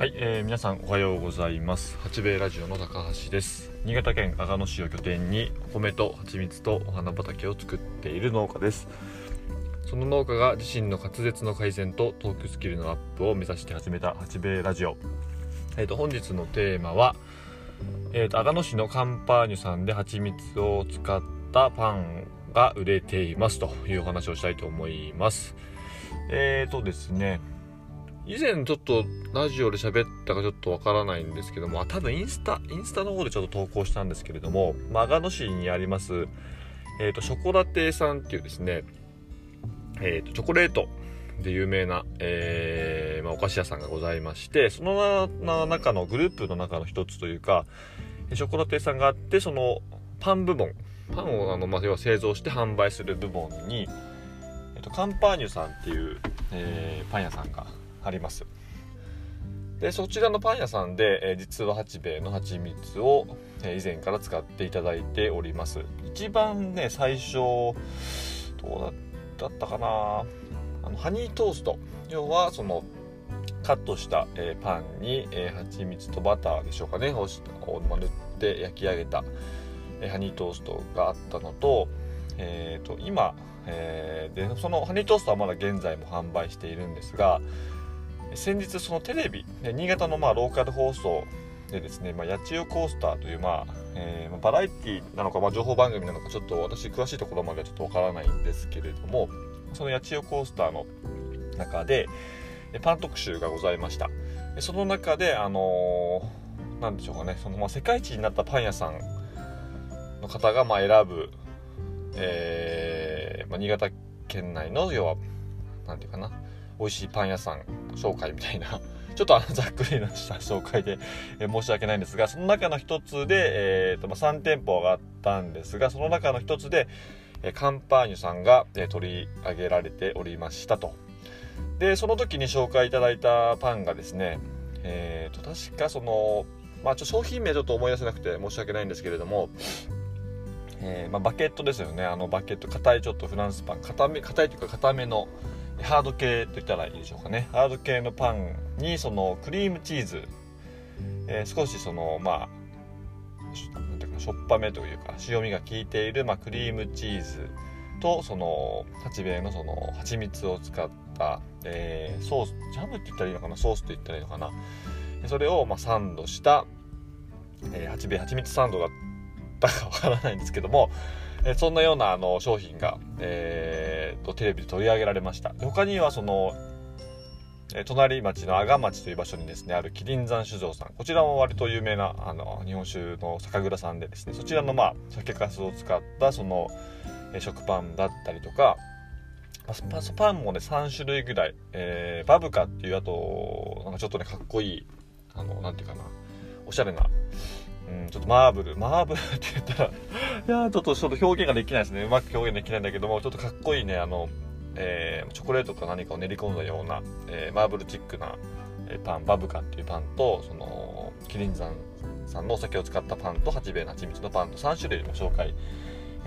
はい、えー、皆さんおはようございます。八兵衛ラジオの高橋です。新潟県阿賀野市を拠点にお米と蜂蜜とお花畑を作っている農家です。その農家が自身の滑舌の改善とトークスキルのアップを目指して始めた八兵衛ラジオ。えーと本日のテーマはえーと阿賀野市のカンパーニュさんで蜂蜜を使ったパンが売れていますというお話をしたいと思います。えーとですね以前ちょっとラジオで喋ったかちょっとわからないんですけども、多分インスタ、インスタの方でちょっと投稿したんですけれども、まあ、長野市にあります、えっ、ー、と、ショコラティさんっていうですね、えっ、ー、と、チョコレートで有名な、えー、まあ、お菓子屋さんがございまして、その中のグループの中の一つというか、ショコラティさんがあって、そのパン部門、パンをあの、まあ、要は製造して販売する部門に、えっ、と、カンパーニュさんっていう、えパン屋さんがあります。でそちらのパン屋さんで、えー、実は八兵衛の蜂蜜を、えー、以前から使っていただいております。一番ね最初どうだったかな？あのハニートースト。要はそのカットした、えー、パンに、えー、蜂蜜とバターでしょうかね。を塗って焼き上げた、え、ハニートーストがあったのと,、えーと、今、え、でそのハニートーストはまだ現在も販売しているんですが先日そのテレビ新潟のまあローカル放送でですね、まあ、八千代コースターという、まあえー、バラエティーなのか、まあ、情報番組なのかちょっと私詳しいところまではちょっとわからないんですけれどもその八千代コースターの中でパン特集がございました。その中であのー、なんでしょうかねその、まあ、世界一になったパン屋さんの方がまあ選ぶ、えーまあ、新潟県内の要は何て言うかな美味しいパン屋さん紹介みたいな ちょっとあのざっくりなした紹介で、え申し訳ないんですがその中の一つで、えーとま、3店舗があったんですがその中の一つで、えカンパーニュさんが、え取り上げられておりましたと。でその時に紹介いただいたパンがですねえーと確かそのまあちょ商品名ちょっと思い出せなくて申し訳ないんですけれどもえー、まあ、バケットですよね。あのバケット硬いちょっとフランスパン硬め硬いというか硬めのハード系といったらいいでしょうかね。ハード系のパンにそのクリームチーズ、えー、少しそのまあなんていうかしょっぱめというか塩味が効いている、まあ、クリームチーズとその八兵衛のその蜂蜜を使った、えー、ソースジャムって言ったらいいのかな？ソースって言ったらいいのかな？それをまあサンドした、えー、八兵衛蜂蜜サンドだったかわからないんですけども、えそんなようなあの商品が、えーと、テレビで取り上げられました。他にはそのえ隣町の阿賀町という場所にですねある麒麟山酒造さん。こちらも割と有名なあの日本酒の酒蔵さんでですねそちらのまあ酒粕を使ったその、え食パンだったりとかパパンもね3種類ぐらい、えー、バブカっていうあとなんかちょっとねかっこいいあのなんていうかなおしゃれなうん、ちょっとマーブル、マーブルって言ったらいやちょっとちょっと表現ができないですね。うまく表現できないんだけども、ちょっとかっこいいね、あの、えー、チョコレートか何かを練り込んだような、えー、マーブルチックな、え、パン、バブカっていうパンと、その、キリン山さんのお酒を使ったパンと、八兵衛の蜂蜜のパンと3種類も紹介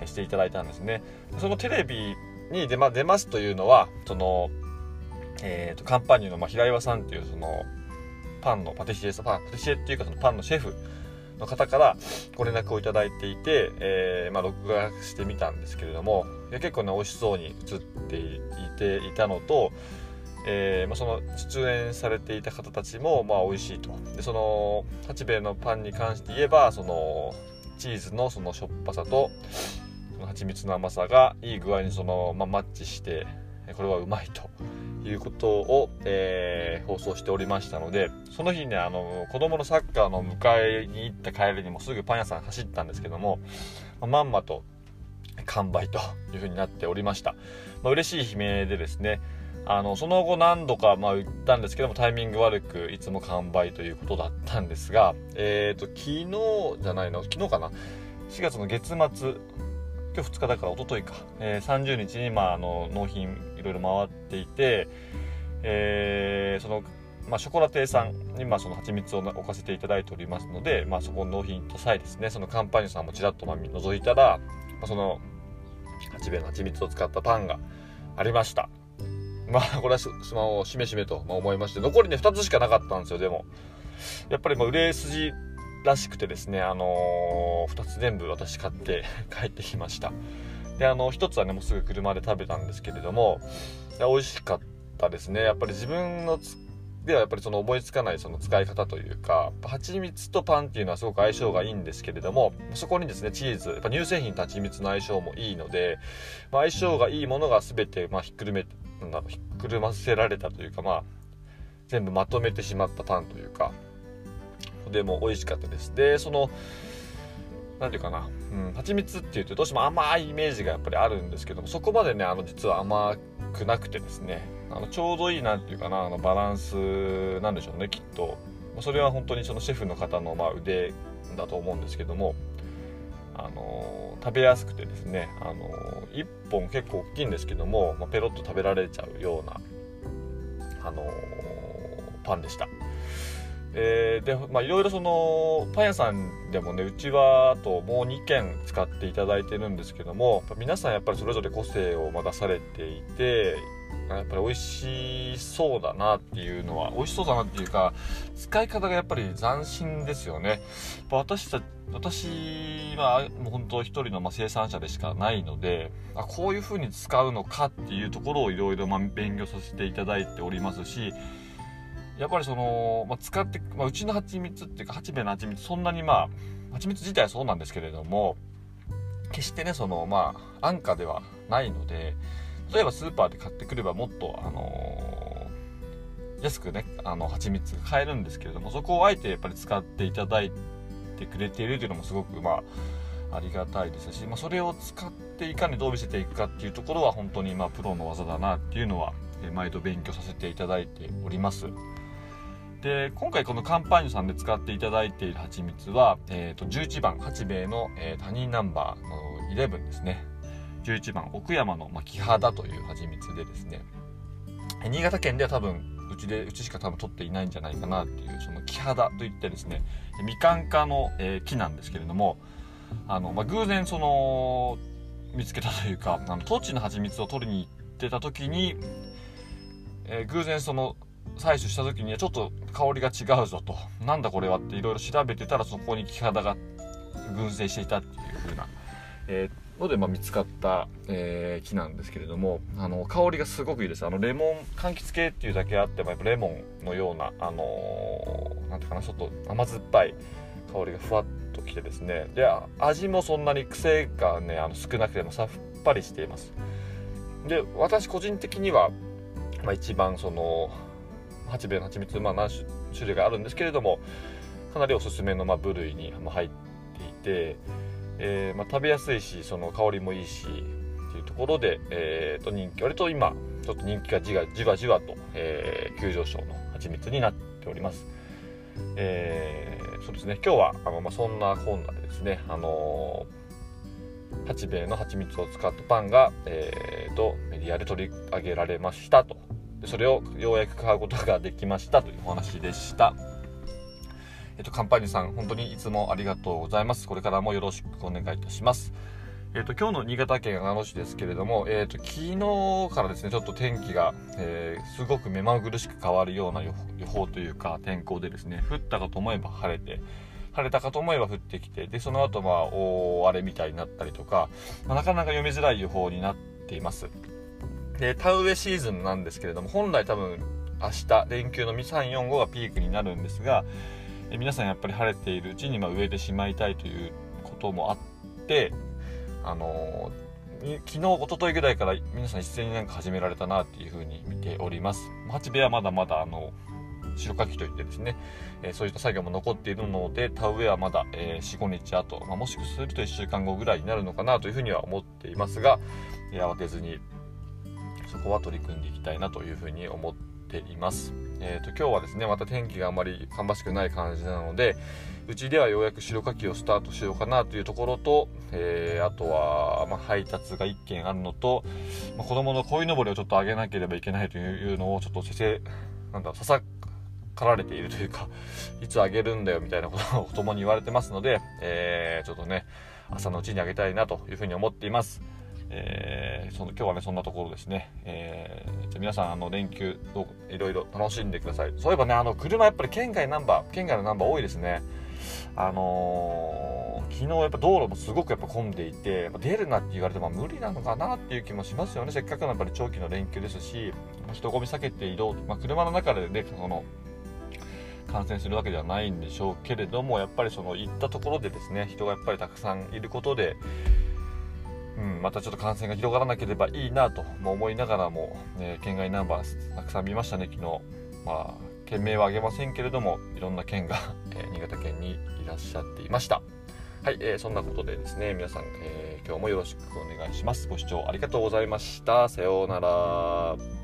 していただいたんですね。そのテレビに出,、ま、出ますというのは、その、えーと、カンパニーの、まあ、平岩さんっていうそのパンのパティシエパンパティシエっていうかそのパンのシェフの方からご連絡をいただいていて、えー、まあ、録画してみたんですけれどもいや結構ね美味しそうに映っていていたのと、えー、まあ、その出演されていた方たちもまあ美味しいと。でその八兵衛のパンに関して言えばそのチーズのそのしょっぱさとその蜂蜜の甘さがいい具合にその、まあ、マッチしてこれはうまいと。いうことを、えー、放送しておりましたのでその日ねあの子供のサッカーの迎えに行った帰りにもすぐパン屋さん走ったんですけども、ま、んまと完売という風になっておりました、まあ、嬉しい悲鳴でですねあのその後何度かまあ売ったんですけどもタイミング悪くいつも完売ということだったんですがえっ、ー、と昨日じゃないの昨日かな？4月の月末今日2日だから一昨日か、えー、30日に、まあ、あの納品ろいろ回っていて、えー、その、まあ、ショコラティさんに、まあ、その蜂蜜を置かせていただいておりますので、まあ、そこの納品と際ですね、そのカンパニュさんもちらっとまあ覗いたら、まあ、その、八兵衛の蜂蜜を使ったパンがありました。まあこれはスマホをしめしめと思いまして残りね2つしかなかったんですよでもやっぱりまあ売れ筋らしくてですねあのー、2つ全部私買って帰ってきましたであの1つはねもうすぐ車で食べたんですけれども美味しかったですね。やっぱり自分のではやっぱりその思いつかないその使い方というか蜂蜜とパンっていうのはすごく相性がいいんですけれどもそこにですねチーズやっぱ乳製品と蜂蜜の相性もいいので、まあ、相性がいいものが全てまあひっくるめなんだろうひっくるませられたというかまあ全部まとめてしまったパンというかでも美味しかったです。でその何ていうかな、うん、蜂蜜っていうとどうしても甘いイメージがやっぱりあるんですけどもそこまでねあの実は甘くなくてですねあのちょうどいいなんていうかなあのバランスなんでしょうねきっとそれは本当にそのシェフの方のま腕だと思うんですけどもあの食べやすくてですねあの1本結構大きいんですけども、まあ、ペロッと食べられちゃうようなあのパンでした。えー、でまあいろいろそのパン屋さんでもねうちはあともう2軒使っていただいてるんですけども皆さんやっぱりそれぞれ個性を出されていてやっぱり美味しそうだなっていうのは美味しそうだなっていうか使い方がやっぱり斬新ですよね。私た私はもう本当一人の生産者でしかないのであこういう風に使うのかっていうところをいろいろ勉強させていただいておりますしやっぱりその、まあ、使って、まあ、うちの蜂蜜っていうか八兵衛の蜂蜜そんなにまあ蜂蜜自体はそうなんですけれども決してねそのまあ安価ではないので例えばスーパーで買ってくればもっとあのー、安くねあの蜂蜜買えるんですけれどもそこをあえてやっぱり使っていただいてくれているというのもすごくまあありがたいですし、まあ、それを使っていかにどう見せていくかっていうところは本当にまあプロの技だなっていうのは毎度勉強させていただいております。で今回このカンパーニュさんで使っていただいている蜂蜜は、えーと、11番八兵衛の、えー、他人ナンバーの11ですね。11番奥山の、まあ、木肌という蜂蜜でですね。新潟県では多分うちでうちしか多分取っていないんじゃないかなっていうその木肌といってですねみかん科の、えー、木なんですけれどもあの、まあ、偶然その見つけたというかあの当地の蜂蜜を取りに行ってた時に、えー、偶然その採取した時にはちょっと香りが違うぞと。なんだこれはっていろいろ調べてたらそこに木肌が群生していたっていう風な、えー、ので、まあ、見つかった、えー、木なんですけれどもあの香りがすごくいいです。あのレモン柑橘系っていうだけあってもやっぱレモンのようなあのー、なんていうかなちょっと甘酸っぱい香りがふわっときてですね。で味もそんなに癖がねあの少なくてもさっぱりしています。で私個人的には、まあ、一番その八兵衛の蜂蜜、まあ、何種類があるんですけれどもかなりおすすめのま部類に入っていて、えー、まあ、食べやすいしその香りもいいしっていうところで、えー、と人気割と今ちょっと人気がじわじわじわと、えー、急上昇の蜂蜜になっております。えー、そうですね今日はあの、まあ、そんな本でですね、あのー、八兵衛の蜂蜜を使ったパンが、えーとメディアで取り上げられましたとそれをようやく買うことができましたというお話でした。えっと、カンパニーさん、本当にいつもありがとうございます。これからもよろしくお願いいたします。えっと、今日の新潟県長野市ですけれども、えっと、昨日からですね、ちょっと天気が、えー、すごく目まぐるしく変わるような予報というか、天候でですね、降ったかと思えば晴れて、晴れたかと思えば降ってきて、で、その後、まあ、大荒れみたいになったりとか、まあ、なかなか読みづらい予報になっています。で、田植えシーズンなんですけれども、本来多分明日、連休の2、3、4、5がピークになるんですが、え皆さんやっぱり晴れているうちにま植えてしまいたいということもあって、あのー、昨日、一昨日ぐらいから皆さん一斉になんか始められたなっていうふうに見ております。八部はまだまだあの、白かきといってですね、えー、そういった作業も残っているので、田植えはまだ、えー、4、5日後、まあ、もしかすると1週間後ぐらいになるのかなというふうには思っていますが、慌てずにそこは取り組んでいきたいなというふうに思っています。えーと、今日はですねまた天気があまり芳しくない感じなのでうちではようやく白かきをスタートしようかなというところと、えー、あとは、まあ、配達が1件あるのと、まあ、子供の鯉のぼりをちょっと上げなければいけないというのをちょっと先生なんだささかられているというかいつあげるんだよみたいなことを子供に言われてますので、えー、ちょっとね朝のうちにあげたいなというふうに思っています。えー、その今日はねそんなところですね、えー、じゃ皆さんあの連休いろいろ楽しんでください。そういえばねあの車やっぱり県外ナンバー県外のナンバー多いですね。あのー、昨日やっぱ道路もすごくやっぱ混んでいて出るなって言われても無理なのかなっていう気もしますよね。せっかくのやっぱり長期の連休ですし人混み避けて移動、まあ、車の中でねその感染するわけではないんでしょうけれどもやっぱりその行ったところでですね人がやっぱりたくさんいることでうん、またちょっと感染が広がらなければいいなとも思いながらも、ね、県外ナンバーたくさん見ましたね、昨日。まあ、県名は挙げませんけれども、いろんな県が、え、新潟県にいらっしゃっていました。はい、えー、そんなことでですね、皆さん、えー、今日もよろしくお願いします。ご視聴ありがとうございました。さようなら。